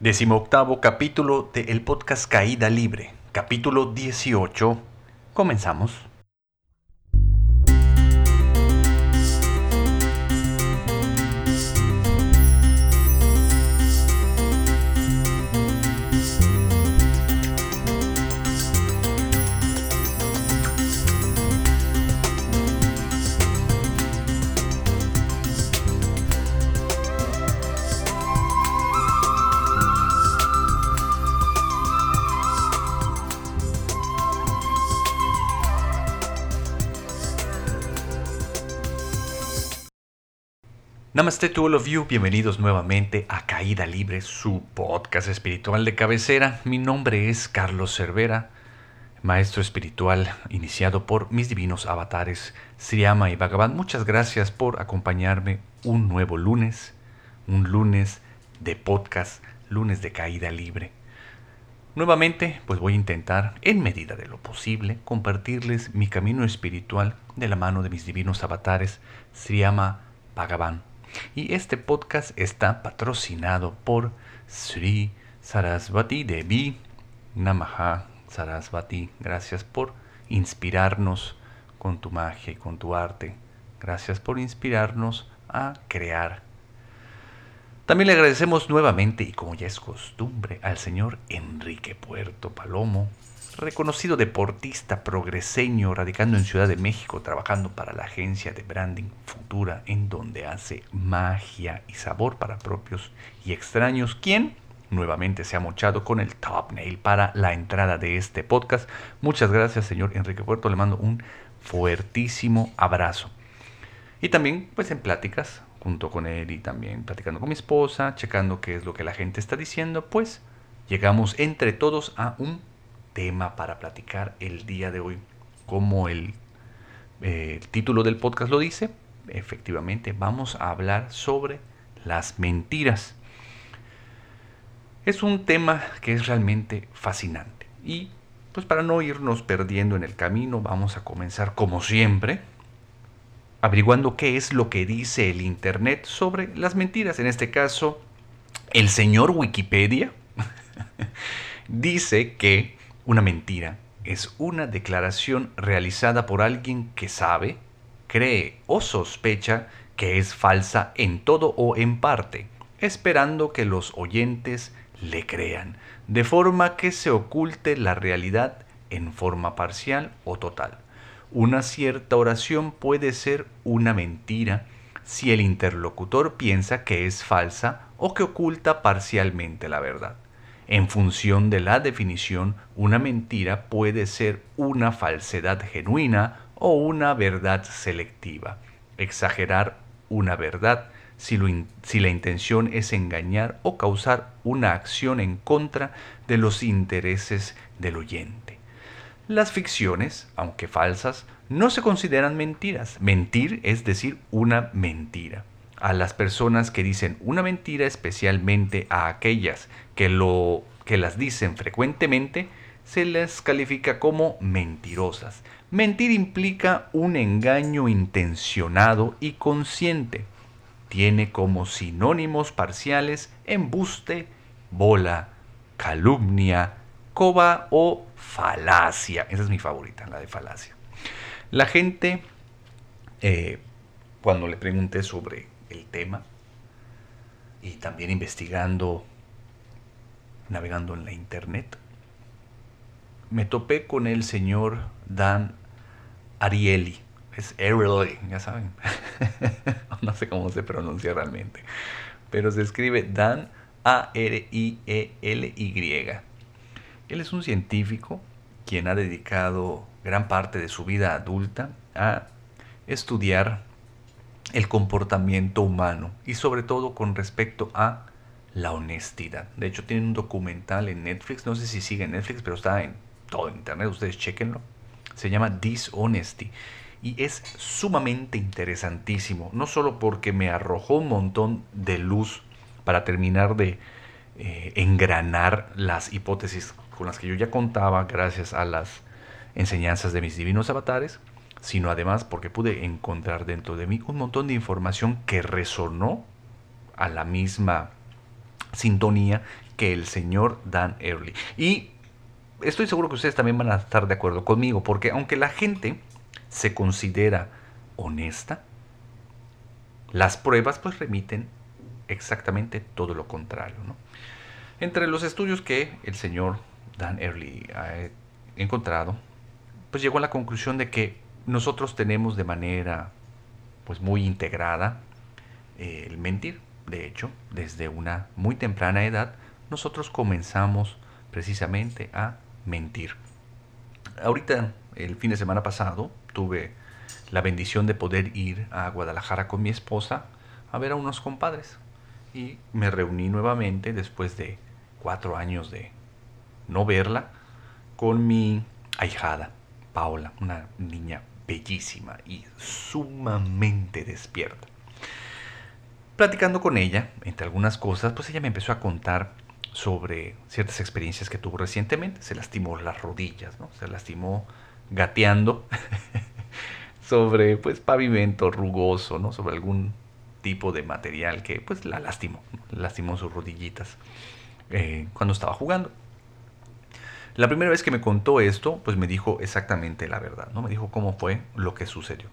Decimoctavo capítulo de el podcast Caída Libre, capítulo 18. Comenzamos. Namaste to all of you, bienvenidos nuevamente a Caída Libre, su podcast espiritual de cabecera. Mi nombre es Carlos Cervera, maestro espiritual iniciado por mis divinos avatares Sriama y Bhagavan. Muchas gracias por acompañarme un nuevo lunes, un lunes de podcast, lunes de Caída Libre. Nuevamente, pues voy a intentar, en medida de lo posible, compartirles mi camino espiritual de la mano de mis divinos avatares Sriama Bhagavan y este podcast está patrocinado por Sri Sarasvati Devi Namaha Sarasvati. Gracias por inspirarnos con tu magia y con tu arte. Gracias por inspirarnos a crear. También le agradecemos nuevamente y como ya es costumbre al señor Enrique Puerto Palomo reconocido deportista progreseño radicando en Ciudad de México, trabajando para la agencia de branding Futura, en donde hace magia y sabor para propios y extraños, quien nuevamente se ha mochado con el top nail para la entrada de este podcast. Muchas gracias, señor Enrique Puerto, le mando un fuertísimo abrazo. Y también, pues en pláticas, junto con él y también platicando con mi esposa, checando qué es lo que la gente está diciendo, pues llegamos entre todos a un tema para platicar el día de hoy. Como el, eh, el título del podcast lo dice, efectivamente vamos a hablar sobre las mentiras. Es un tema que es realmente fascinante y pues para no irnos perdiendo en el camino vamos a comenzar como siempre averiguando qué es lo que dice el Internet sobre las mentiras. En este caso, el señor Wikipedia dice que una mentira es una declaración realizada por alguien que sabe, cree o sospecha que es falsa en todo o en parte, esperando que los oyentes le crean, de forma que se oculte la realidad en forma parcial o total. Una cierta oración puede ser una mentira si el interlocutor piensa que es falsa o que oculta parcialmente la verdad. En función de la definición, una mentira puede ser una falsedad genuina o una verdad selectiva. Exagerar una verdad si, la intención es engañar o causar una acción en contra de los intereses del oyente. Las ficciones, aunque falsas, no se consideran mentiras. Mentir es decir una mentira a las personas que dicen una mentira, especialmente a aquellas que, lo, que las dicen frecuentemente, se les califica como mentirosas. Mentir implica un engaño intencionado y consciente. Tiene como sinónimos parciales embuste, bola, calumnia, coba o falacia. Esa es mi favorita, la de falacia. La gente, eh, cuando le pregunté sobre el tema y también investigando, navegando en la internet, me topé con el señor Dan Ariely. Es Ariely, ya saben. no sé cómo se pronuncia realmente. Pero se escribe Dan A-R-I-E-L-Y. Él es un científico quien ha dedicado gran parte de su vida adulta a estudiar el comportamiento humano y sobre todo con respecto a la honestidad. De hecho, tiene un documental en Netflix, no sé si sigue en Netflix, pero está en todo internet, ustedes chequenlo. Se llama Dishonesty y es sumamente interesantísimo, no solo porque me arrojó un montón de luz para terminar de eh, engranar las hipótesis con las que yo ya contaba gracias a las enseñanzas de mis divinos avatares, sino además porque pude encontrar dentro de mí un montón de información que resonó a la misma sintonía que el señor Dan Early. Y estoy seguro que ustedes también van a estar de acuerdo conmigo, porque aunque la gente se considera honesta, las pruebas pues remiten exactamente todo lo contrario. Entre los estudios que el señor Dan Early ha encontrado, pues llegó a la conclusión de que nosotros tenemos de manera pues muy integrada eh, el mentir. De hecho, desde una muy temprana edad, nosotros comenzamos precisamente a mentir. Ahorita, el fin de semana pasado, tuve la bendición de poder ir a Guadalajara con mi esposa a ver a unos compadres. Y me reuní nuevamente después de cuatro años de no verla con mi ahijada, Paola, una niña bellísima y sumamente despierta. Platicando con ella, entre algunas cosas, pues ella me empezó a contar sobre ciertas experiencias que tuvo recientemente. Se lastimó las rodillas, ¿no? Se lastimó gateando sobre pues pavimento rugoso, ¿no? Sobre algún tipo de material que pues la lastimó, lastimó sus rodillitas eh, cuando estaba jugando. La primera vez que me contó esto, pues me dijo exactamente la verdad, ¿no? Me dijo cómo fue lo que sucedió.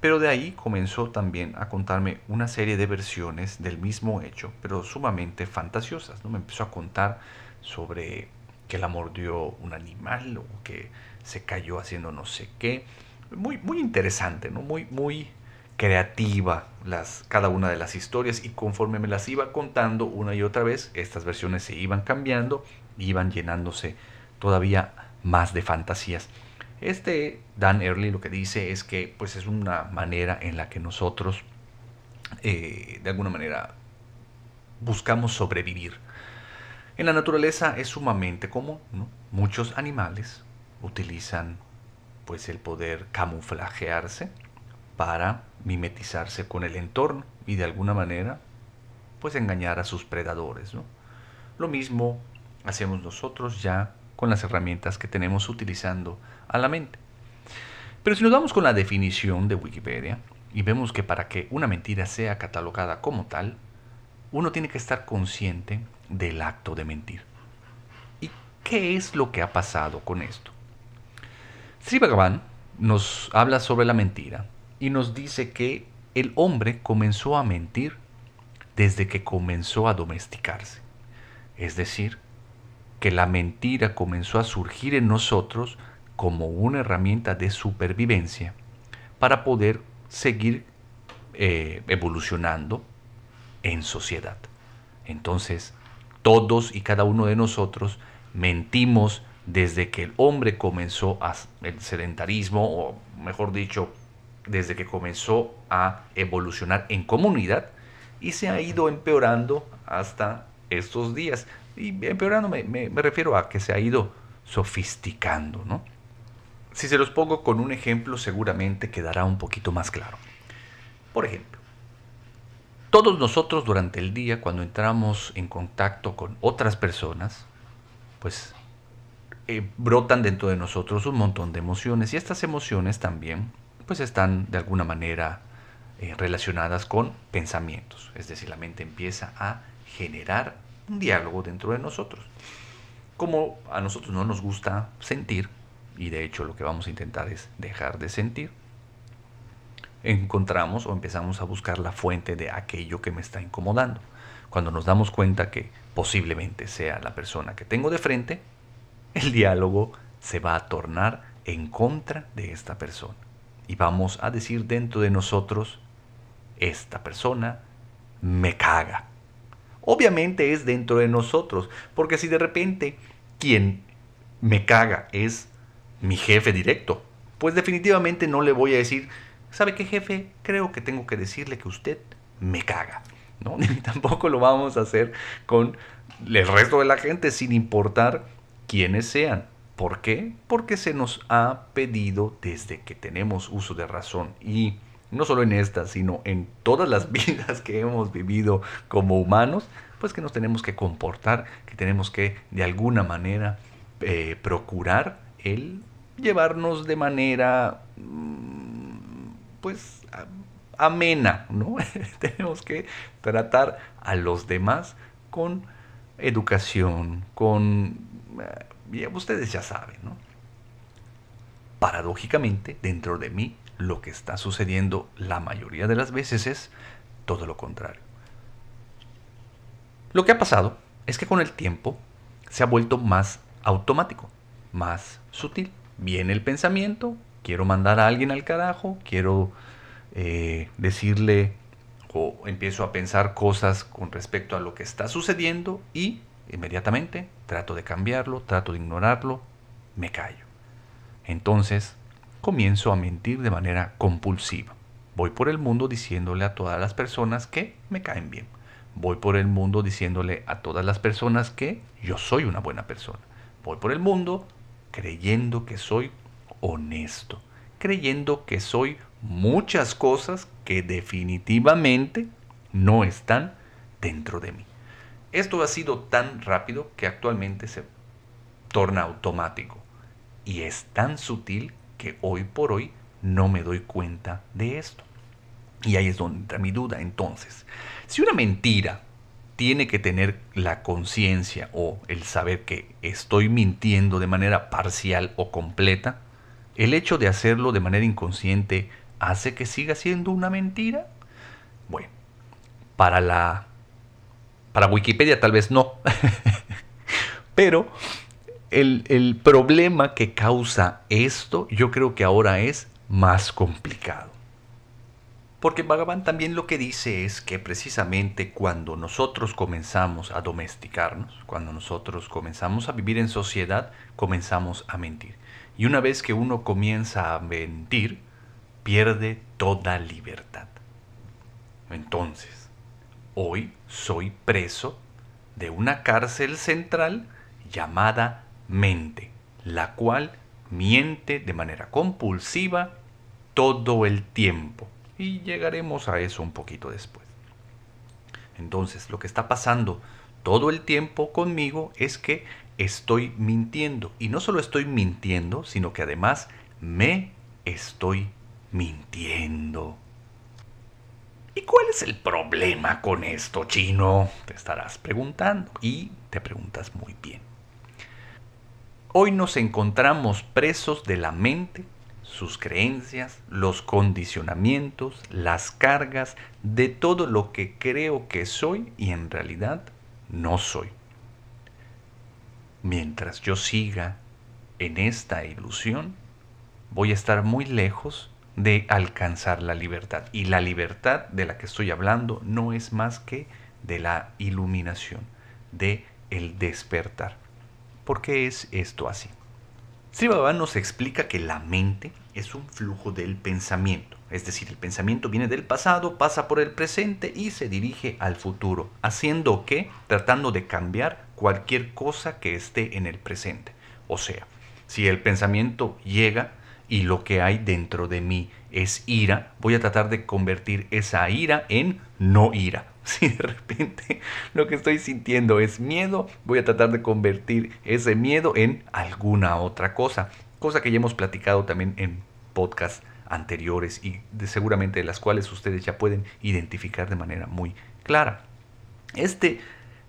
Pero de ahí comenzó también a contarme una serie de versiones del mismo hecho, pero sumamente fantasiosas. ¿no? Me empezó a contar sobre que la mordió un animal o que se cayó haciendo no sé qué. Muy, muy interesante, ¿no? muy, muy creativa las, cada una de las historias y conforme me las iba contando una y otra vez, estas versiones se iban cambiando, iban llenándose todavía más de fantasías. Este Dan Early lo que dice es que pues es una manera en la que nosotros eh, de alguna manera buscamos sobrevivir. En la naturaleza es sumamente común, Muchos animales utilizan pues el poder camuflajearse para mimetizarse con el entorno y de alguna manera pues engañar a sus predadores, Lo mismo hacemos nosotros ya con las herramientas que tenemos utilizando a la mente. Pero si nos vamos con la definición de Wikipedia y vemos que para que una mentira sea catalogada como tal, uno tiene que estar consciente del acto de mentir. ¿Y qué es lo que ha pasado con esto? Sri Bhagavan nos habla sobre la mentira y nos dice que el hombre comenzó a mentir desde que comenzó a domesticarse. Es decir, que la mentira comenzó a surgir en nosotros como una herramienta de supervivencia para poder seguir eh, evolucionando en sociedad. Entonces, todos y cada uno de nosotros mentimos desde que el hombre comenzó a, el sedentarismo, o mejor dicho, desde que comenzó a evolucionar en comunidad y se ha ido empeorando hasta estos días. Y empeorando me, me, refiero a que se ha ido sofisticando, ¿no? Si se los pongo con un ejemplo, seguramente quedará un poquito más claro. Por ejemplo, todos nosotros durante el día, cuando entramos en contacto con otras personas, pues eh, brotan dentro de nosotros un montón de emociones y estas emociones también pues están de alguna manera eh, relacionadas con pensamientos. Es decir, la mente empieza a generar un diálogo dentro de nosotros. Como a nosotros no nos gusta sentir, y de hecho lo que vamos a intentar es dejar de sentir, encontramos o empezamos a buscar la fuente de aquello que me está incomodando. Cuando nos damos cuenta que posiblemente sea la persona que tengo de frente, el diálogo se va a tornar en contra de esta persona. Y vamos a decir dentro de nosotros, esta persona me caga. Obviamente es dentro de nosotros, porque si de repente quien me caga es mi jefe directo, pues definitivamente no le voy a decir, ¿sabe qué jefe? Creo que tengo que decirle que usted me caga. ¿no? Ni tampoco lo vamos a hacer con el resto de la gente, sin importar quiénes sean. ¿Por qué? Porque se nos ha pedido desde que tenemos uso de razón y no solo en esta, sino en todas las vidas que hemos vivido como humanos, pues que nos tenemos que comportar, que tenemos que de alguna manera eh, procurar el llevarnos de manera mm, pues amena, ¿no? tenemos que tratar a los demás con educación, con... Eh, ustedes ya saben, ¿no? Paradójicamente, dentro de mí, lo que está sucediendo la mayoría de las veces es todo lo contrario. Lo que ha pasado es que con el tiempo se ha vuelto más automático, más sutil. Viene el pensamiento, quiero mandar a alguien al carajo, quiero eh, decirle o empiezo a pensar cosas con respecto a lo que está sucediendo y inmediatamente trato de cambiarlo, trato de ignorarlo, me callo. Entonces comienzo a mentir de manera compulsiva. Voy por el mundo diciéndole a todas las personas que me caen bien. Voy por el mundo diciéndole a todas las personas que yo soy una buena persona. Voy por el mundo creyendo que soy honesto, creyendo que soy muchas cosas que definitivamente no están dentro de mí. Esto ha sido tan rápido que actualmente se torna automático y es tan sutil que hoy por hoy no me doy cuenta de esto. Y ahí es donde entra mi duda. Entonces, si una mentira tiene que tener la conciencia o el saber que estoy mintiendo de manera parcial o completa, el hecho de hacerlo de manera inconsciente hace que siga siendo una mentira. Bueno, para la para Wikipedia tal vez no. Pero el, el problema que causa esto yo creo que ahora es más complicado. Porque Bhagavan también lo que dice es que precisamente cuando nosotros comenzamos a domesticarnos, cuando nosotros comenzamos a vivir en sociedad, comenzamos a mentir. Y una vez que uno comienza a mentir, pierde toda libertad. Entonces, hoy soy preso de una cárcel central llamada mente, la cual miente de manera compulsiva todo el tiempo y llegaremos a eso un poquito después. Entonces, lo que está pasando todo el tiempo conmigo es que estoy mintiendo. Y no solo estoy mintiendo, sino que además me estoy mintiendo. ¿Y cuál es el problema con esto, chino? Te estarás preguntando y te preguntas muy bien. Hoy nos encontramos presos de la mente sus creencias, los condicionamientos, las cargas de todo lo que creo que soy y en realidad no soy. Mientras yo siga en esta ilusión, voy a estar muy lejos de alcanzar la libertad. Y la libertad de la que estoy hablando no es más que de la iluminación, de el despertar. ¿Por qué es esto así? Sri Baba nos explica que la mente es un flujo del pensamiento, es decir, el pensamiento viene del pasado, pasa por el presente y se dirige al futuro, haciendo que, tratando de cambiar cualquier cosa que esté en el presente. O sea, si el pensamiento llega y lo que hay dentro de mí es ira, voy a tratar de convertir esa ira en no ira. Si de repente lo que estoy sintiendo es miedo, voy a tratar de convertir ese miedo en alguna otra cosa. Cosa que ya hemos platicado también en podcasts anteriores y de, seguramente de las cuales ustedes ya pueden identificar de manera muy clara. Este,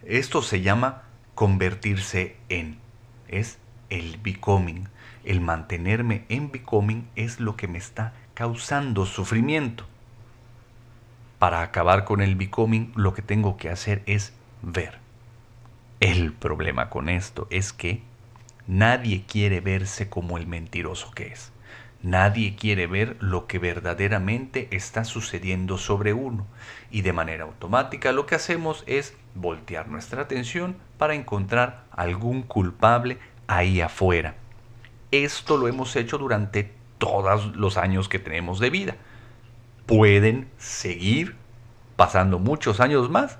esto se llama convertirse en. Es el becoming. El mantenerme en becoming es lo que me está causando sufrimiento. Para acabar con el becoming, lo que tengo que hacer es ver. El problema con esto es que nadie quiere verse como el mentiroso que es. Nadie quiere ver lo que verdaderamente está sucediendo sobre uno y de manera automática lo que hacemos es voltear nuestra atención para encontrar algún culpable ahí afuera. Esto lo hemos hecho durante todos los años que tenemos de vida pueden seguir pasando muchos años más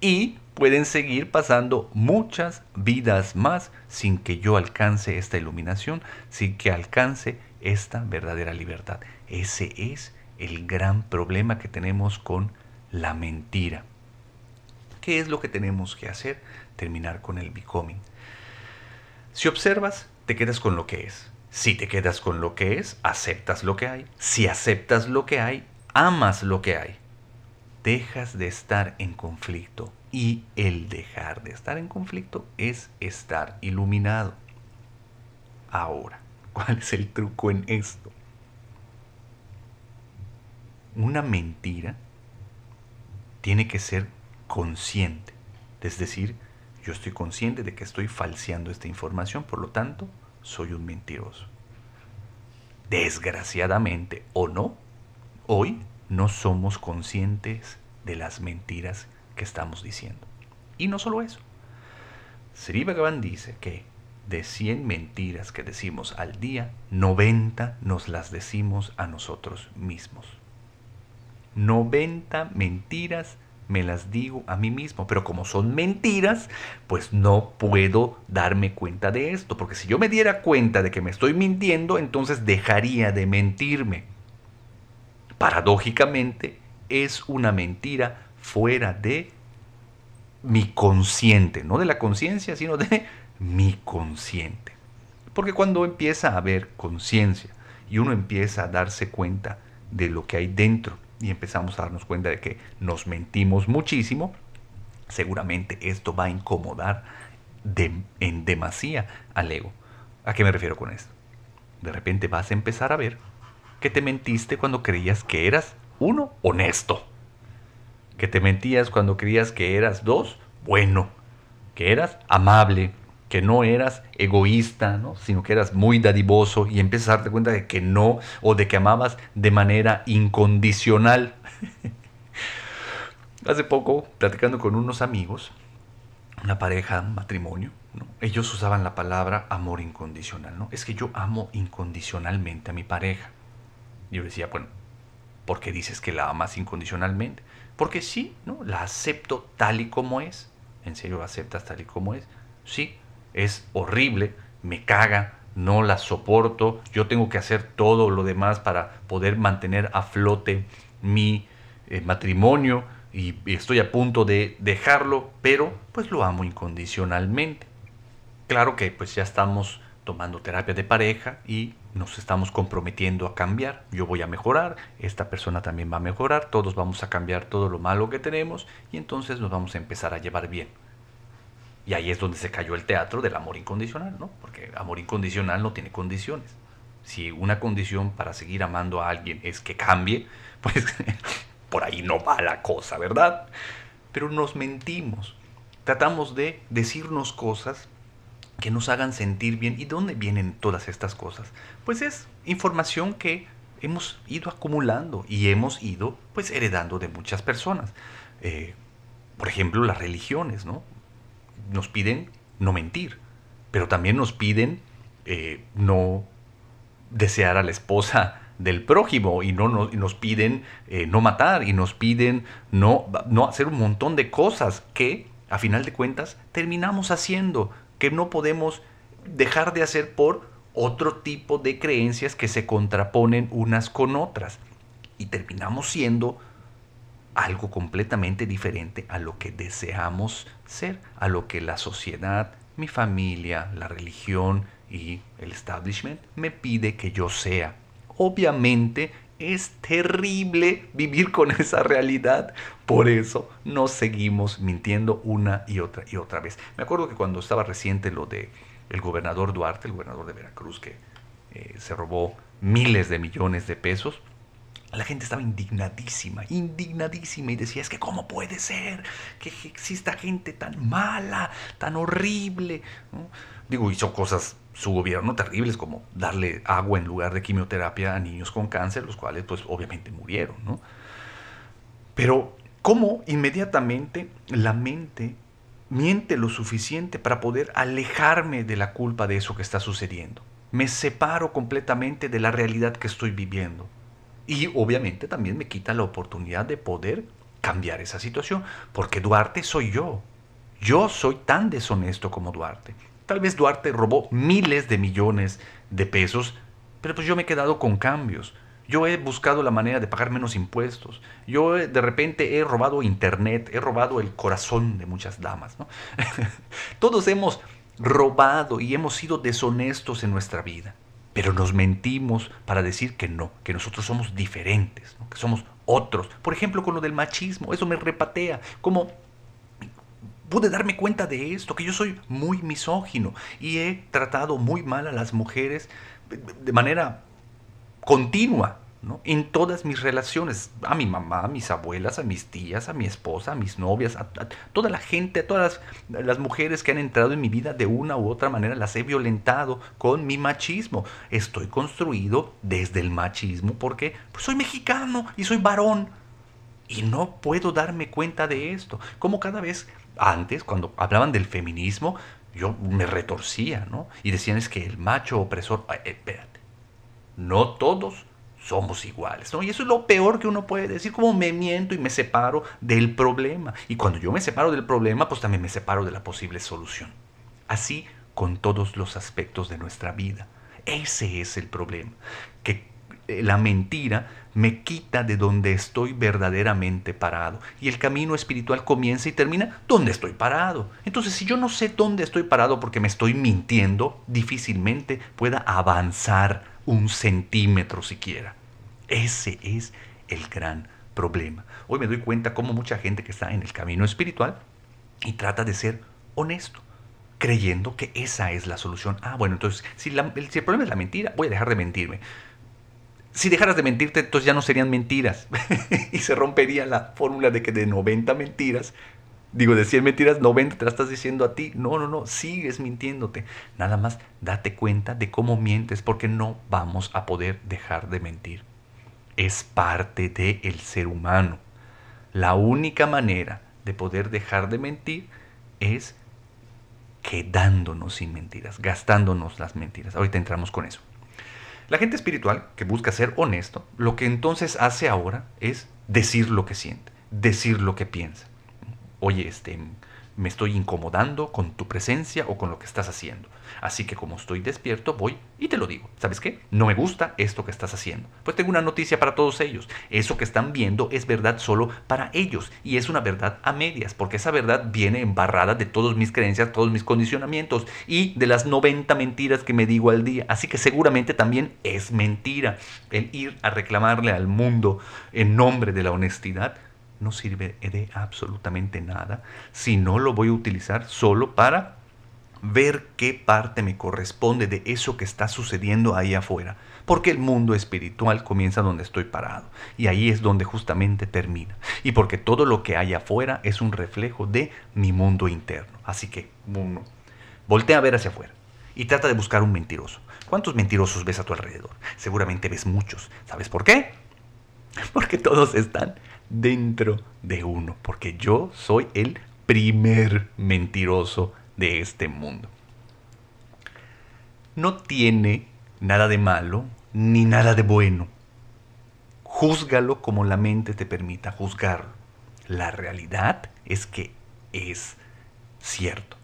y pueden seguir pasando muchas vidas más sin que yo alcance esta iluminación, sin que alcance esta verdadera libertad. Ese es el gran problema que tenemos con la mentira. ¿Qué es lo que tenemos que hacer? Terminar con el becoming. Si observas, te quedas con lo que es. Si te quedas con lo que es, aceptas lo que hay. Si aceptas lo que hay, amas lo que hay, dejas de estar en conflicto Y el dejar de estar en conflicto es estar iluminado. Ahora, ¿cuál es el truco en esto? Una mentira tiene que ser consciente. Es decir, yo estoy consciente de que estoy falseando esta información, por lo tanto, soy un mentiroso. Desgraciadamente o no, hoy no somos conscientes de las mentiras que estamos diciendo. Y no solo eso. Sri Bhagavan dice que de 100 mentiras que decimos al día, 90 nos las decimos a nosotros mismos. 90 mentiras me las digo a mí mismo, pero como son mentiras, pues no puedo darme cuenta de esto, porque si yo me diera cuenta de que me estoy mintiendo, entonces dejaría de mentirme. Paradójicamente, es una mentira fuera de mi consciente, no de la conciencia, sino de mi consciente. Porque cuando empieza a haber conciencia y uno empieza a darse cuenta de lo que hay dentro y empezamos a darnos cuenta de que nos mentimos muchísimo, seguramente esto va a incomodar en demasía al ego. ¿A qué me refiero con esto? De repente vas a empezar a ver que te mentiste cuando creías que eras uno honesto, que te mentías cuando creías que eras dos bueno, que eras amable, que no eras egoísta, ¿no? sino que eras muy dadivoso y empiezas a darte cuenta de que no o de que amabas de manera incondicional. Hace poco, platicando con unos amigos, una pareja, un matrimonio, ellos usaban la palabra amor incondicional. ¿no? Es que yo amo incondicionalmente a mi pareja. Yo decía, bueno, ¿por qué dices que la amas incondicionalmente? Porque sí, ¿no? la acepto tal y como es. ¿En serio la aceptas tal y como es? Sí, es horrible, me caga, no la soporto, yo tengo que hacer todo lo demás para poder mantener a flote mi eh, matrimonio y, estoy a punto de dejarlo, pero pues lo amo incondicionalmente. Claro que pues ya estamos tomando terapia de pareja y nos estamos comprometiendo a cambiar. Yo voy a mejorar, esta persona también va a mejorar, todos vamos a cambiar todo lo malo que tenemos y entonces nos vamos a empezar a llevar bien. Y ahí es donde se cayó el teatro del amor incondicional, ¿no? Porque amor incondicional no tiene condiciones. Si una condición para seguir amando a alguien es que cambie, pues por ahí no va la cosa, ¿verdad? Pero nos mentimos. Tratamos de decirnos cosas que nos hagan sentir bien. ¿Y dónde vienen todas estas cosas? Pues es información que hemos ido acumulando y hemos ido pues heredando de muchas personas. Eh, por ejemplo, las religiones, ¿no? nos piden no mentir, pero también nos piden eh, no desear a la esposa del prójimo y no nos, piden eh, no matar y nos piden no, no hacer un montón de cosas que a final de cuentas terminamos haciendo, que no podemos dejar de hacer por otro tipo de creencias que se contraponen unas con otras y terminamos siendo algo completamente diferente a lo que deseamos ser, a lo que la sociedad, mi familia, la religión y el establishment me pide que yo sea. Obviamente es terrible vivir con esa realidad. Por eso nos seguimos mintiendo una y otra y otra vez. Me acuerdo que cuando estaba reciente lo de el gobernador Duarte, el gobernador de Veracruz, que eh, se robó miles de millones de pesos, la gente estaba indignadísima, indignadísima y decía, es que cómo puede ser que exista gente tan mala, tan horrible. Digo, hizo cosas su gobierno terribles como darle agua en lugar de quimioterapia a niños con cáncer, los cuales pues obviamente murieron. ¿no? Pero cómo inmediatamente la mente miente lo suficiente para poder alejarme de la culpa de eso que está sucediendo. Me separo completamente de la realidad que estoy viviendo. Y obviamente también me quita la oportunidad de poder cambiar esa situación, porque Duarte soy yo. Yo soy tan deshonesto como Duarte. Tal vez Duarte robó miles de millones de pesos, pero pues yo me he quedado con cambios. Yo he buscado la manera de pagar menos impuestos. Yo de repente he robado internet, he robado el corazón de muchas damas. Todos hemos robado y hemos sido deshonestos en nuestra vida pero nos mentimos para decir que no, que nosotros somos diferentes, que somos otros. Por ejemplo, con lo del machismo, eso me repatea. Como pude darme cuenta de esto, que yo soy muy misógino y he tratado muy mal a las mujeres de manera continua, ¿no? en todas mis relaciones, a mi mamá, a mis abuelas, a mis tías, a mi esposa, a mis novias, a, toda la gente, a todas las, mujeres que han entrado en mi vida de una u otra manera, las he violentado con mi machismo. Estoy construido desde el machismo porque pues, soy mexicano y soy varón. Y no puedo darme cuenta de esto. Como cada vez antes, cuando hablaban del feminismo, yo me retorcía, ¿no? Y decían es que el macho opresor, espérate, no todos somos iguales, ¿no? Y eso es lo peor que uno puede decir, como me miento y me separo del problema. Y cuando yo me separo del problema, pues también me separo de la posible solución. Así con todos los aspectos de nuestra vida. Ese es el problema, que la mentira me quita de donde estoy verdaderamente parado. Y el camino espiritual comienza y termina donde estoy parado. Entonces, si yo no sé dónde estoy parado porque me estoy mintiendo, difícilmente pueda avanzar un centímetro siquiera. Ese es el gran problema. Hoy me doy cuenta cómo mucha gente que está en el camino espiritual y trata de ser honesto, creyendo que esa es la solución. Ah, bueno, entonces, si, si el problema es la mentira, voy a dejar de mentirme si dejaras de mentirte, entonces ya no serían mentiras. y se rompería la fórmula de que de 90 mentiras, digo, de 100 mentiras, 90 te las estás diciendo a ti. No, no, no, sigues mintiéndote. Nada más date cuenta de cómo mientes porque no vamos a poder dejar de mentir. Es parte del ser humano. La única manera de poder dejar de mentir es quedándonos sin mentiras, gastándonos las mentiras. Ahorita entramos con eso. La gente espiritual, que busca ser honesto, lo que entonces hace ahora es decir lo que siente, decir lo que piensa. Oye, este, me estoy incomodando con tu presencia o con lo que estás haciendo. Así que como estoy despierto, voy y te lo digo. ¿Sabes qué? No me gusta esto que estás haciendo. Pues tengo una noticia para todos ellos. Eso que están viendo es verdad solo para ellos. Y es una verdad a medias, porque esa verdad viene embarrada de todas mis creencias, todos mis condicionamientos y de las 90 mentiras que me digo al día. Así que seguramente también es mentira el ir a reclamarle al mundo en nombre de la honestidad no sirve de absolutamente nada si no lo voy a utilizar solo para ver qué parte me corresponde de eso que está sucediendo ahí afuera. Porque el mundo espiritual comienza donde estoy parado. Y ahí es donde justamente termina. Y porque todo lo que hay afuera es un reflejo de mi mundo interno. Así que, uno, voltea a ver hacia afuera. Y trata de buscar un mentiroso. ¿Cuántos mentirosos ves a tu alrededor? Seguramente ves muchos. ¿Sabes por qué? Porque todos están dentro de uno, porque yo soy el primer mentiroso de este mundo. No tiene nada de malo ni nada de bueno. Júzgalo como la mente te permita juzgarlo. La realidad es que es cierto.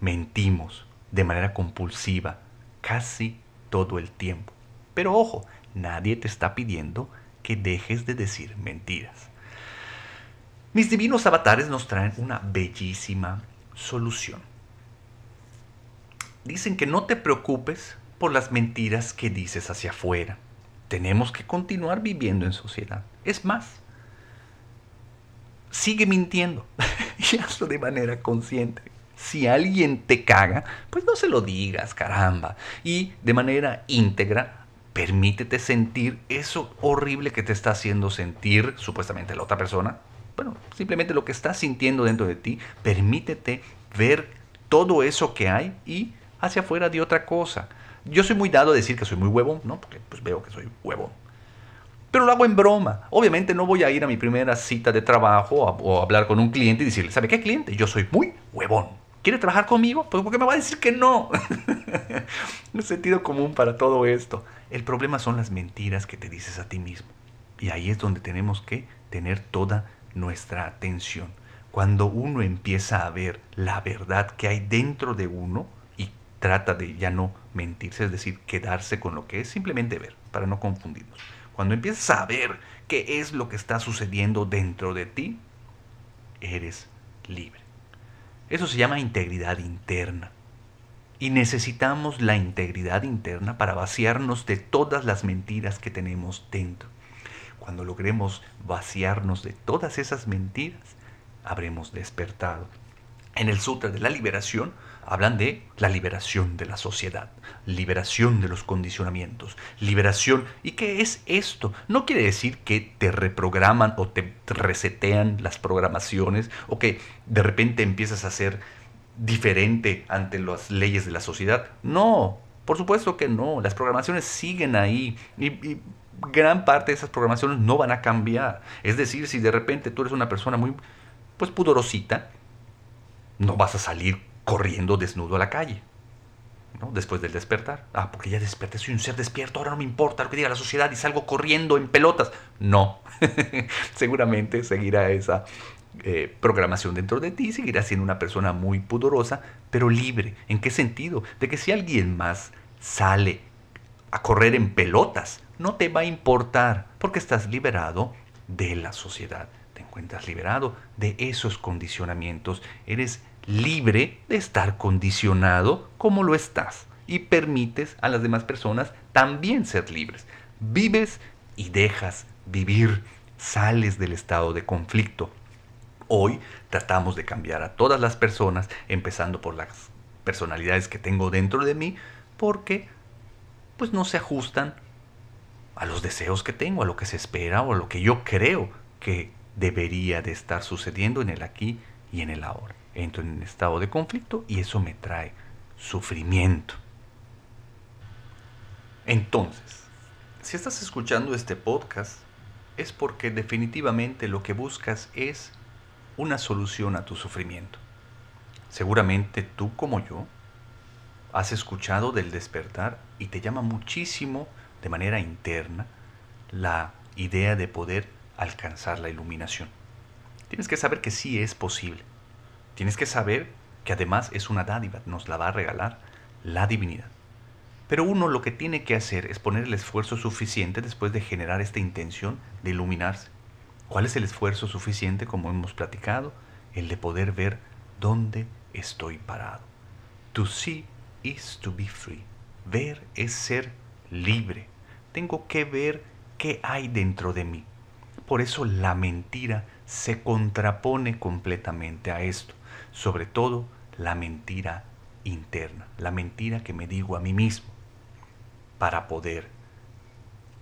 Mentimos de manera compulsiva casi todo el tiempo. Pero ojo, nadie te está pidiendo que dejes de decir mentiras. Mis divinos avatares nos traen una bellísima solución. Dicen que no te preocupes por las mentiras que dices hacia afuera. Tenemos que continuar viviendo en sociedad. Es más, sigue mintiendo y hazlo de manera consciente. Si alguien te caga, pues no se lo digas, caramba. Y de manera íntegra, Permítete sentir eso horrible que te está haciendo sentir supuestamente la otra persona. Bueno, simplemente lo que estás sintiendo dentro de ti. Permítete ver todo eso que hay y hacia afuera de otra cosa. Yo soy muy dado a decir que soy muy huevón, ¿no? Porque pues veo que soy huevón. Pero lo hago en broma. Obviamente no voy a ir a mi primera cita de trabajo o a hablar con un cliente y decirle, ¿sabe qué cliente? Yo soy muy huevón. ¿Quiere trabajar conmigo? Pues porque me va a decir que no. no sentido común para todo esto. El problema son las mentiras que te dices a ti mismo. Y ahí es donde tenemos que tener toda nuestra atención. Cuando uno empieza a ver la verdad que hay dentro de uno y trata de ya no mentirse, es decir, quedarse con lo que es, simplemente ver, para no confundirnos. Cuando empiezas a ver qué es lo que está sucediendo dentro de ti, eres libre. Eso se llama integridad interna. Y necesitamos la integridad interna para vaciarnos de todas las mentiras que tenemos dentro. Cuando logremos vaciarnos de todas esas mentiras, habremos despertado. En el Sutra de la Liberación hablan de la liberación de la sociedad, liberación de los condicionamientos, liberación. ¿Y qué es esto? No quiere decir que te reprograman o te resetean las programaciones o que de repente empiezas a ser diferente ante las leyes de la sociedad. No, por supuesto que no. Las programaciones siguen ahí y, gran parte de esas programaciones no van a cambiar. Es decir, si de repente tú eres una persona muy pues pudorosita, no vas a salir corriendo desnudo a la calle. ¿no? Después del despertar. Ah, porque ya desperté, soy un ser despierto, ahora no me importa lo que diga la sociedad y salgo corriendo en pelotas. No, seguramente seguirá esa eh, programación dentro de ti, seguirás siendo una persona muy pudorosa, pero libre. ¿En qué sentido? De que si alguien más sale a correr en pelotas, no te va a importar, porque estás liberado de la sociedad. Te encuentras liberado de esos condicionamientos. Eres libre de estar condicionado como lo estás y permites a las demás personas también ser libres. Vives y dejas vivir, sales del estado de conflicto. Hoy tratamos de cambiar a todas las personas, empezando por las personalidades que tengo dentro de mí, porque pues no se ajustan a los deseos que tengo, a lo que se espera o a lo que yo creo que debería de estar sucediendo en el aquí y en el ahora entro en un estado de conflicto y eso me trae sufrimiento. Entonces, si estás escuchando este podcast, es porque definitivamente lo que buscas es una solución a tu sufrimiento. Seguramente tú como yo has escuchado del despertar y te llama muchísimo de manera interna la idea de poder alcanzar la iluminación. Tienes que saber que sí es posible. Tienes que saber que además es una dádiva, nos la va a regalar la divinidad. Pero uno lo que tiene que hacer es poner el esfuerzo suficiente después de generar esta intención de iluminarse. ¿Cuál es el esfuerzo suficiente, como hemos platicado? El de poder ver dónde estoy parado. To see is to be free. Ver es ser libre. Tengo que ver qué hay dentro de mí. Por eso la mentira se contrapone completamente a esto sobre todo la mentira interna, la mentira que me digo a mí mismo. Para poder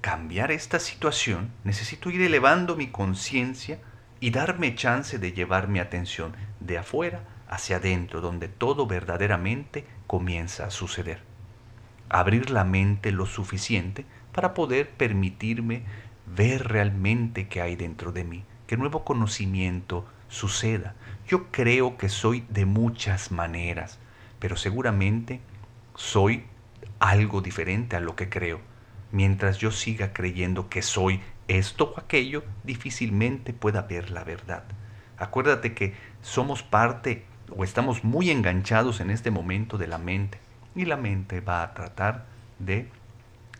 cambiar esta situación, necesito ir elevando mi conciencia y darme chance de llevar mi atención de afuera hacia adentro, donde todo verdaderamente comienza a suceder. Abrir la mente lo suficiente para poder permitirme ver realmente qué hay dentro de mí, que nuevo conocimiento suceda, yo creo que soy de muchas maneras, pero seguramente soy algo diferente a lo que creo. Mientras yo siga creyendo que soy esto o aquello, difícilmente pueda ver la verdad. Acuérdate que somos parte o estamos muy enganchados en este momento de la mente y la mente va a tratar de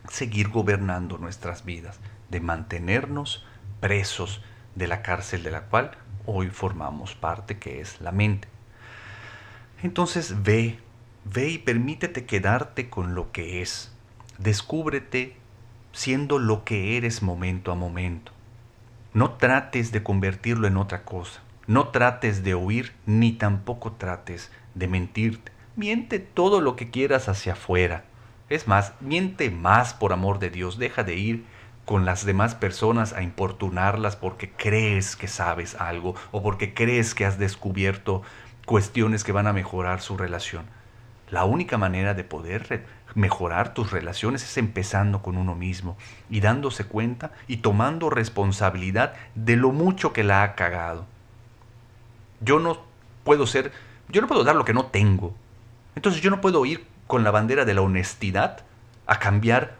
seguir gobernando nuestras vidas, de mantenernos presos de la cárcel de la cual hoy formamos parte, que es la mente. Entonces ve, ve y permítete quedarte con lo que es. Descúbrete siendo lo que eres momento a momento. No trates de convertirlo en otra cosa. No trates de huir ni tampoco trates de mentirte. Miente todo lo que quieras hacia afuera. Es más, miente más por amor de Dios. Deja de ir con las demás personas a importunarlas porque crees que sabes algo o porque crees que has descubierto cuestiones que van a mejorar su relación. La única manera de poder mejorar tus relaciones es empezando con uno mismo y dándose cuenta y tomando responsabilidad de lo mucho que la ha cagado. Yo no puedo ser, yo no puedo dar lo que no tengo. Entonces yo no puedo ir con la bandera de la honestidad a cambiar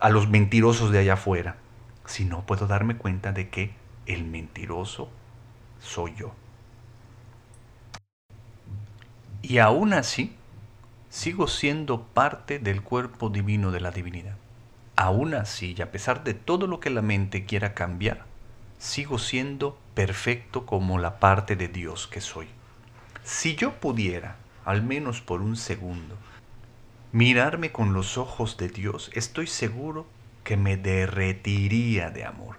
a los mentirosos de allá afuera, si no puedo darme cuenta de que el mentiroso soy yo. Y aún así, sigo siendo parte del cuerpo divino de la divinidad. Aún así, y a pesar de todo lo que la mente quiera cambiar, sigo siendo perfecto como la parte de Dios que soy. Si yo pudiera, al menos por un segundo, mirarme con los ojos de Dios, estoy seguro que me derretiría de amor.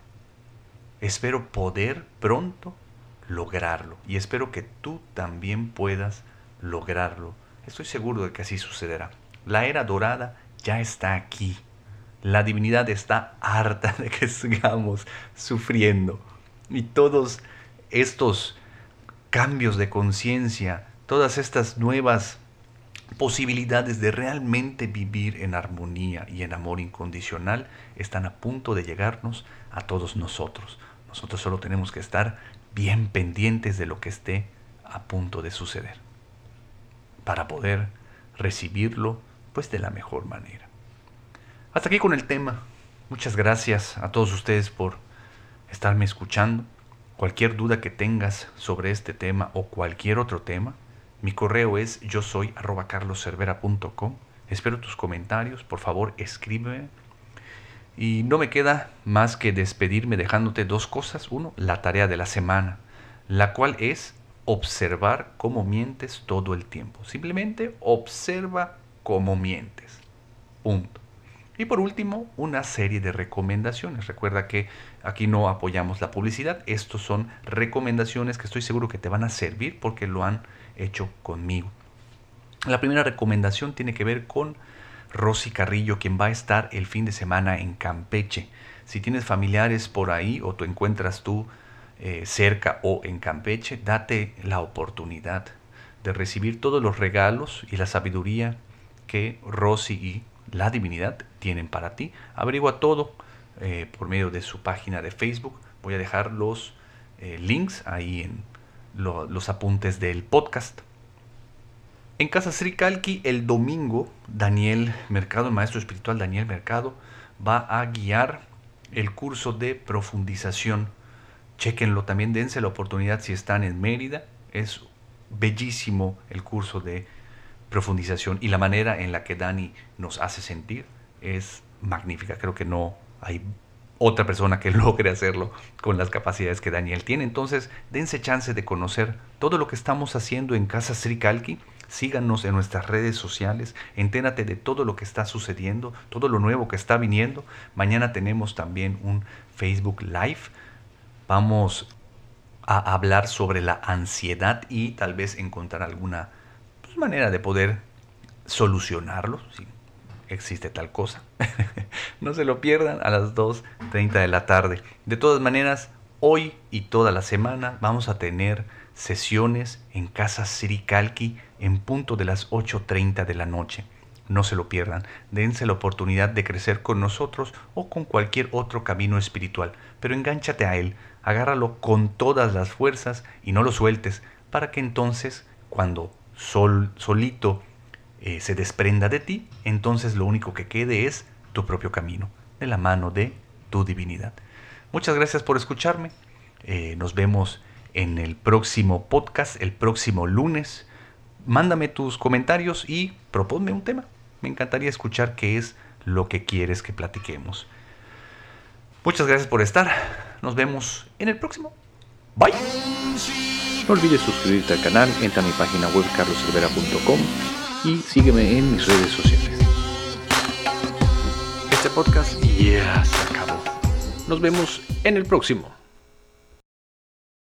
Espero poder pronto lograrlo. Y espero que tú también puedas lograrlo. Estoy seguro de que así sucederá. La era dorada ya está aquí. La divinidad está harta de que sigamos sufriendo. Y todos estos cambios de conciencia, todas estas nuevas posibilidades de realmente vivir en armonía y en amor incondicional están a punto de llegarnos a todos nosotros. Nosotros solo tenemos que estar bien pendientes de lo que esté a punto de suceder para poder recibirlo pues de la mejor manera. Hasta aquí con el tema. Muchas gracias a todos ustedes por estarme escuchando. Cualquier duda que tengas sobre este tema o cualquier otro tema, mi correo es yo soy arroba carloservera.com. Espero tus comentarios, por favor escríbeme. Y no me queda más que despedirme dejándote dos cosas. Uno, la tarea de la semana, la cual es observar cómo mientes todo el tiempo. Simplemente observa cómo mientes. Punto. Y por último, una serie de recomendaciones. Recuerda que aquí no apoyamos la publicidad. Estos son recomendaciones que estoy seguro que te van a servir porque lo han hecho conmigo. La primera recomendación tiene que ver con Rosy Carrillo, quien va a estar el fin de semana en Campeche. Si tienes familiares por ahí o tú encuentras tú eh, cerca o en Campeche, date la oportunidad de recibir todos los regalos y la sabiduría que Rosy y la divinidad tienen para ti. Averigua todo eh, por medio de su página de Facebook. Voy a dejar los eh, links ahí en los apuntes del podcast. En Casa Sricalqui el domingo, Daniel Mercado, el maestro espiritual Daniel Mercado, va a guiar el curso de profundización. Chequenlo también, dense la oportunidad si están en Mérida. Es bellísimo el curso de profundización y la manera en la que Dani nos hace sentir es magnífica. Creo que no hay otra persona que logre hacerlo con las capacidades que Daniel tiene. Entonces, dense chance de conocer todo lo que estamos haciendo en Casa Sri Kalki. Síganos en nuestras redes sociales, entérate de todo lo que está sucediendo, todo lo nuevo que está viniendo. Mañana tenemos también un Facebook Live. Vamos a hablar sobre la ansiedad y tal vez encontrar alguna manera de poder solucionarlo, existe tal cosa. no se lo pierdan a las 2.30 de la tarde. De todas maneras, hoy y toda la semana vamos a tener sesiones en Casa Siricalqui en punto de las 8.30 de la noche. No se lo pierdan, dense la oportunidad de crecer con nosotros o con cualquier otro camino espiritual, pero engánchate a él, agárralo con todas las fuerzas y no lo sueltes, para que entonces, cuando sol, solito eh, se desprenda de ti, entonces lo único que quede es tu propio camino, de la mano de tu divinidad. Muchas gracias por escucharme. Eh, nos vemos en el próximo podcast, el próximo lunes. Mándame tus comentarios y proponme un tema. Me encantaría escuchar qué es lo que quieres que platiquemos. Muchas gracias por estar. Nos vemos en el próximo. Bye. No olvides suscribirte al canal, entra a mi página web carloservera.com y sígueme en mis redes sociales. Este podcast ya se acabó. Nos vemos en el próximo.